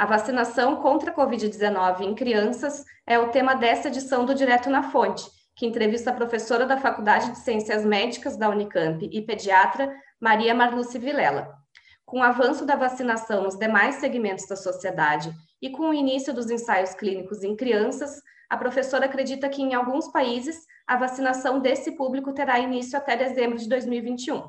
A vacinação contra a Covid-19 em crianças é o tema desta edição do Direto na Fonte, que entrevista a professora da Faculdade de Ciências Médicas da Unicamp e pediatra Maria Marluce Vilela. Com o avanço da vacinação nos demais segmentos da sociedade e com o início dos ensaios clínicos em crianças, a professora acredita que em alguns países a vacinação desse público terá início até dezembro de 2021.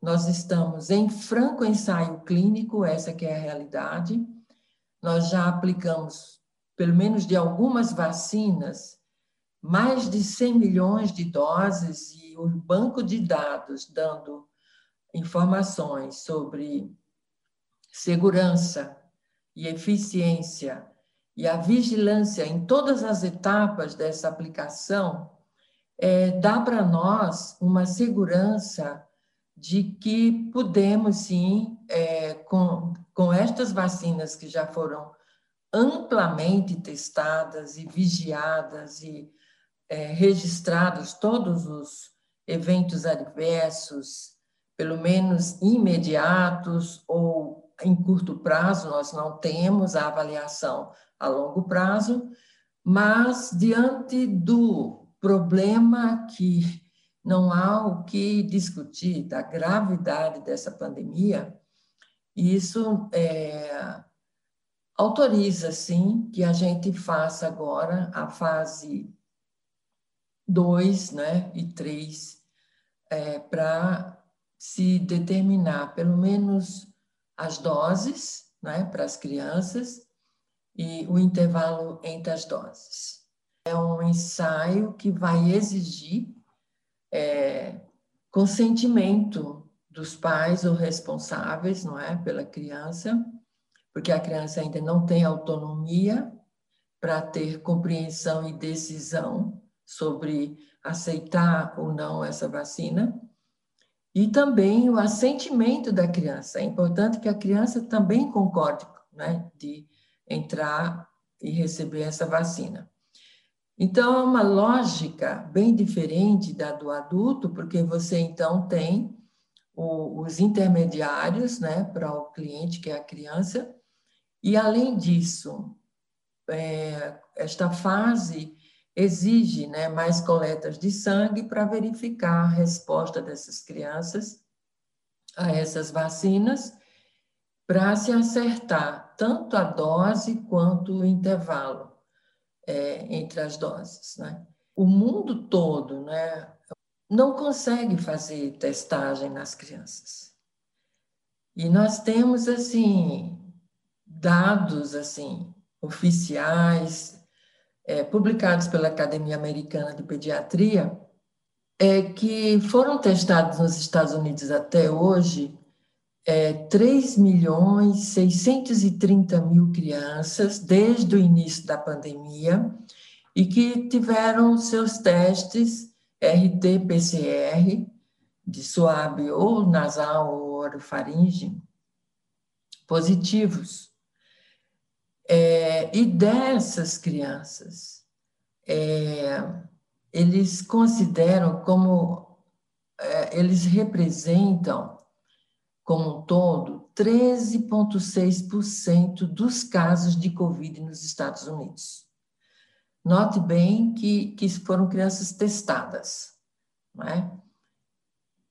Nós estamos em franco ensaio clínico, essa que é a realidade. Nós já aplicamos, pelo menos de algumas vacinas, mais de 100 milhões de doses e o banco de dados dando informações sobre segurança e eficiência e a vigilância em todas as etapas dessa aplicação é, dá para nós uma segurança de que podemos sim, é, com, com estas vacinas que já foram amplamente testadas e vigiadas e é, registrados todos os eventos adversos, pelo menos imediatos ou em curto prazo, nós não temos a avaliação a longo prazo, mas diante do problema que não há o que discutir, da gravidade dessa pandemia, isso é, autoriza, sim, que a gente faça agora a fase 2 né, e 3 é, para se determinar pelo menos as doses né, para as crianças e o intervalo entre as doses. É um ensaio que vai exigir é, consentimento dos pais ou responsáveis, não é, pela criança, porque a criança ainda não tem autonomia para ter compreensão e decisão sobre aceitar ou não essa vacina. E também o assentimento da criança. É importante que a criança também concorde né, de entrar e receber essa vacina. Então, é uma lógica bem diferente da do adulto, porque você então tem o, os intermediários né, para o cliente, que é a criança, e além disso, é, esta fase exige né, mais coletas de sangue para verificar a resposta dessas crianças a essas vacinas, para se acertar tanto a dose quanto o intervalo é, entre as doses. Né? O mundo todo né, não consegue fazer testagem nas crianças. E nós temos, assim, dados, assim, oficiais, é, publicados pela Academia Americana de Pediatria, é, que foram testados nos Estados Unidos até hoje é, 3 milhões 630 mil crianças desde o início da pandemia e que tiveram seus testes RT-PCR de suave ou nasal ou orofaringe positivos. É, e dessas crianças, é, eles consideram como é, eles representam, como um todo, 13,6% dos casos de Covid nos Estados Unidos. Note bem que, que foram crianças testadas, não é?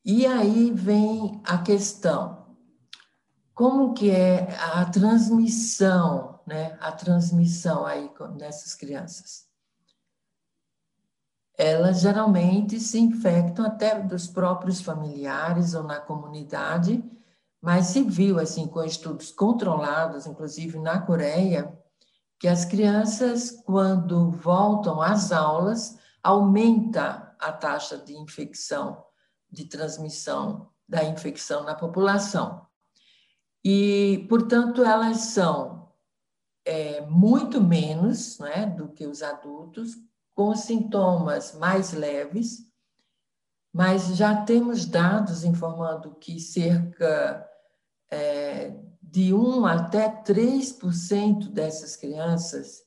E aí vem a questão, como que é a transmissão né, a transmissão aí nessas crianças. Elas geralmente se infectam até dos próprios familiares ou na comunidade, mas se viu assim com estudos controlados, inclusive na Coreia, que as crianças quando voltam às aulas aumenta a taxa de infecção, de transmissão da infecção na população. E, portanto, elas são é, muito menos né, do que os adultos, com sintomas mais leves, mas já temos dados informando que cerca é, de 1 até 3% dessas crianças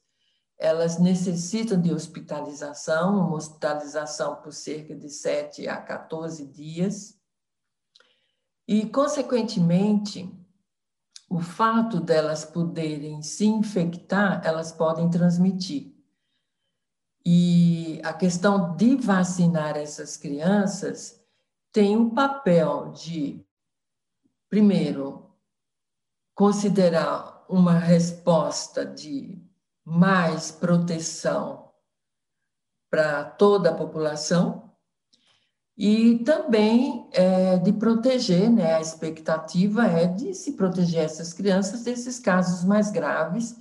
elas necessitam de hospitalização, uma hospitalização por cerca de 7 a 14 dias. E, consequentemente, o fato delas poderem se infectar, elas podem transmitir. E a questão de vacinar essas crianças tem um papel de, primeiro, considerar uma resposta de mais proteção para toda a população e também é, de proteger, né? A expectativa é de se proteger essas crianças desses casos mais graves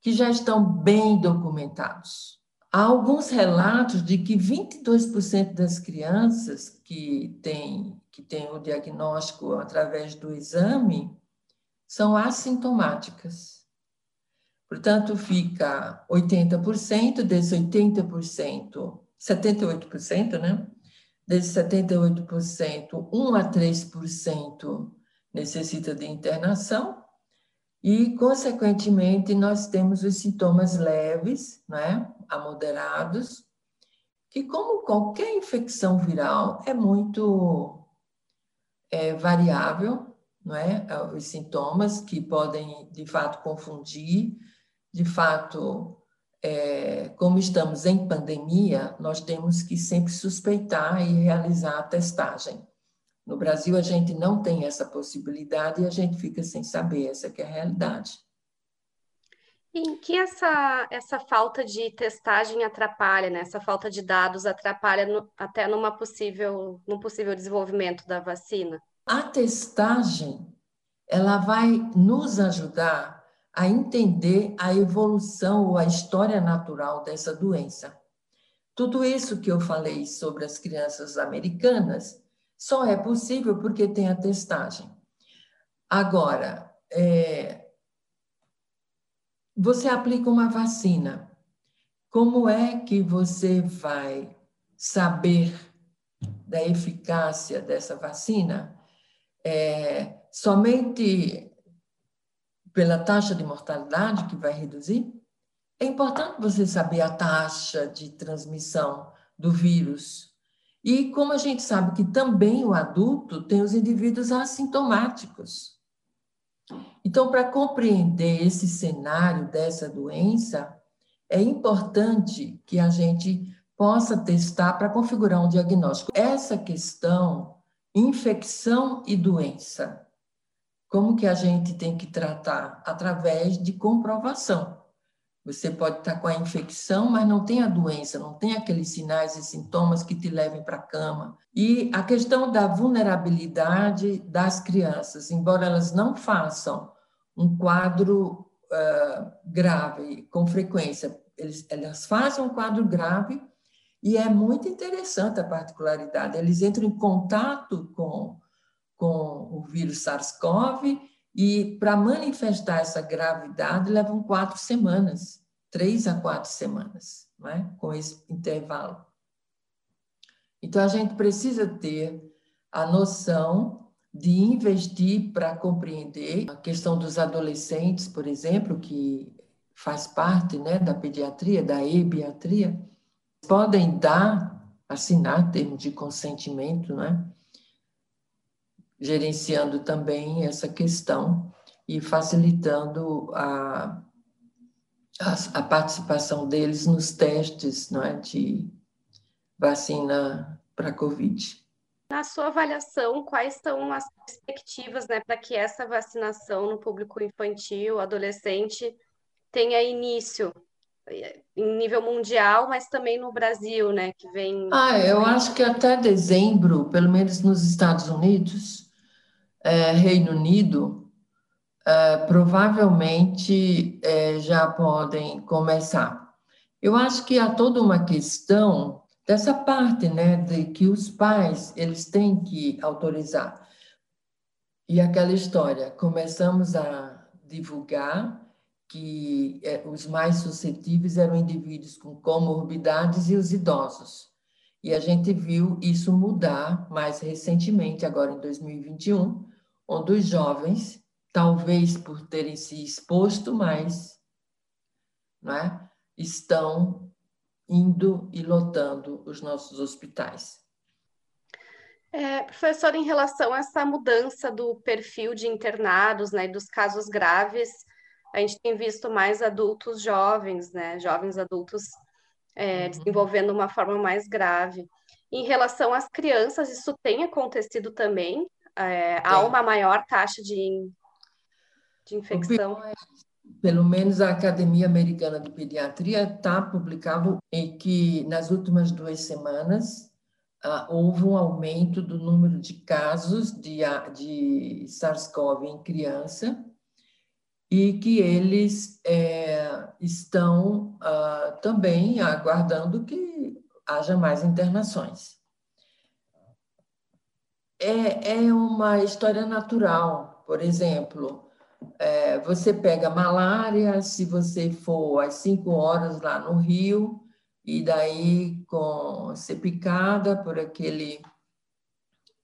que já estão bem documentados. Há alguns relatos de que 22% das crianças que têm, que têm o diagnóstico através do exame são assintomáticas. Portanto, fica 80%, desses 80%, 78%, né? Desses 78%, 1 a 3% necessita de internação e, consequentemente, nós temos os sintomas leves, né, a moderados, que, como qualquer infecção viral, é muito é, variável, não é? Os sintomas que podem, de fato, confundir. De fato, é, como estamos em pandemia, nós temos que sempre suspeitar e realizar a testagem. No Brasil, a gente não tem essa possibilidade e a gente fica sem saber, essa é a realidade. Em que essa, essa falta de testagem atrapalha, né? essa falta de dados atrapalha no, até numa possível, num possível desenvolvimento da vacina? A testagem ela vai nos ajudar a entender a evolução ou a história natural dessa doença. Tudo isso que eu falei sobre as crianças americanas só é possível porque tem a testagem. Agora, é, você aplica uma vacina. Como é que você vai saber da eficácia dessa vacina? É, somente pela taxa de mortalidade que vai reduzir? É importante você saber a taxa de transmissão do vírus e como a gente sabe que também o adulto tem os indivíduos assintomáticos. Então, para compreender esse cenário dessa doença, é importante que a gente possa testar para configurar um diagnóstico. Essa questão, infecção e doença, como que a gente tem que tratar? Através de comprovação. Você pode estar com a infecção, mas não tem a doença, não tem aqueles sinais e sintomas que te levem para a cama. E a questão da vulnerabilidade das crianças, embora elas não façam um quadro uh, grave com frequência, eles, elas fazem um quadro grave e é muito interessante a particularidade. Eles entram em contato com, com o vírus SARS-CoV e para manifestar essa gravidade levam quatro semanas, três a quatro semanas, é? com esse intervalo. Então a gente precisa ter a noção de investir para compreender a questão dos adolescentes, por exemplo, que faz parte né, da pediatria, da ebiatria, podem dar, assinar termo de consentimento, né? gerenciando também essa questão e facilitando a, a, a participação deles nos testes não é, de vacina para Covid. Na sua avaliação, quais são as perspectivas né, para que essa vacinação no público infantil, adolescente, tenha início em nível mundial, mas também no Brasil, né, que vem... Ah, eu acho que até dezembro, pelo menos nos Estados Unidos, é, Reino Unido, é, provavelmente é, já podem começar. Eu acho que há toda uma questão dessa parte, né, de que os pais eles têm que autorizar. E aquela história, começamos a divulgar que é, os mais suscetíveis eram indivíduos com comorbidades e os idosos. E a gente viu isso mudar mais recentemente, agora em 2021, onde os jovens, talvez por terem se exposto mais, é, estão indo e lotando os nossos hospitais. É, professor, em relação a essa mudança do perfil de internados, né, dos casos graves, a gente tem visto mais adultos jovens, né, jovens adultos é, uhum. desenvolvendo uma forma mais grave. Em relação às crianças, isso tem acontecido também? É, há uma maior taxa de, de infecção? Pelo menos a Academia Americana de Pediatria está publicado em que nas últimas duas semanas ah, houve um aumento do número de casos de, de SARS-CoV em criança e que eles é, estão ah, também aguardando que haja mais internações. É, é uma história natural, por exemplo, é, você pega malária, se você for às cinco horas lá no Rio, e daí com ser picada por aquele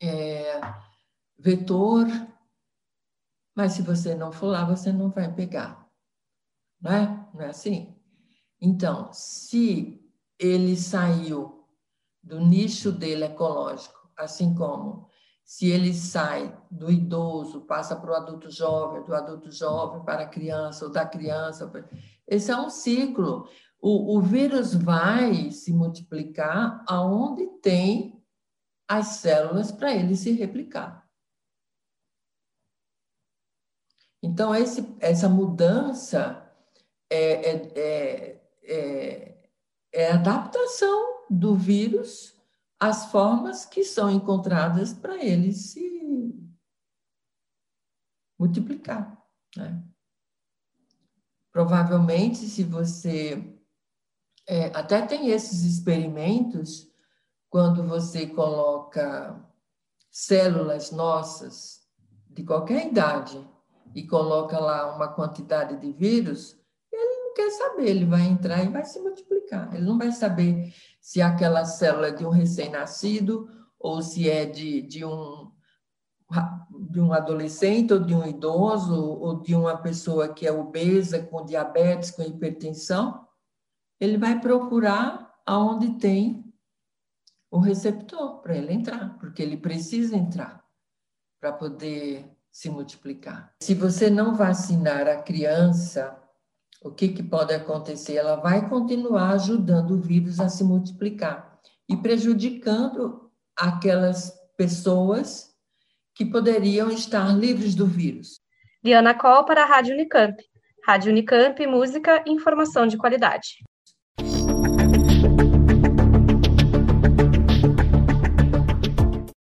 é, vetor, mas se você não for lá, você não vai pegar, não é? Não é assim? Então, se ele saiu do nicho dele ecológico, assim como se ele sai do idoso, passa para o adulto jovem, do adulto jovem para a criança, ou da criança. Esse é um ciclo. O, o vírus vai se multiplicar aonde tem as células para ele se replicar. Então, esse, essa mudança é, é, é, é, é adaptação do vírus às formas que são encontradas para ele se multiplicar. Né? Provavelmente, se você é, até tem esses experimentos quando você coloca células nossas de qualquer idade e coloca lá uma quantidade de vírus, ele não quer saber, ele vai entrar e vai se multiplicar. Ele não vai saber se aquela célula é de um recém-nascido ou se é de, de um de um adolescente ou de um idoso ou de uma pessoa que é obesa, com diabetes, com hipertensão, ele vai procurar aonde tem o receptor para ele entrar, porque ele precisa entrar para poder se multiplicar. Se você não vacinar a criança, o que, que pode acontecer? Ela vai continuar ajudando o vírus a se multiplicar e prejudicando aquelas pessoas que poderiam estar livres do vírus. Diana Coll para a Rádio Unicamp. Rádio Unicamp, música e informação de qualidade.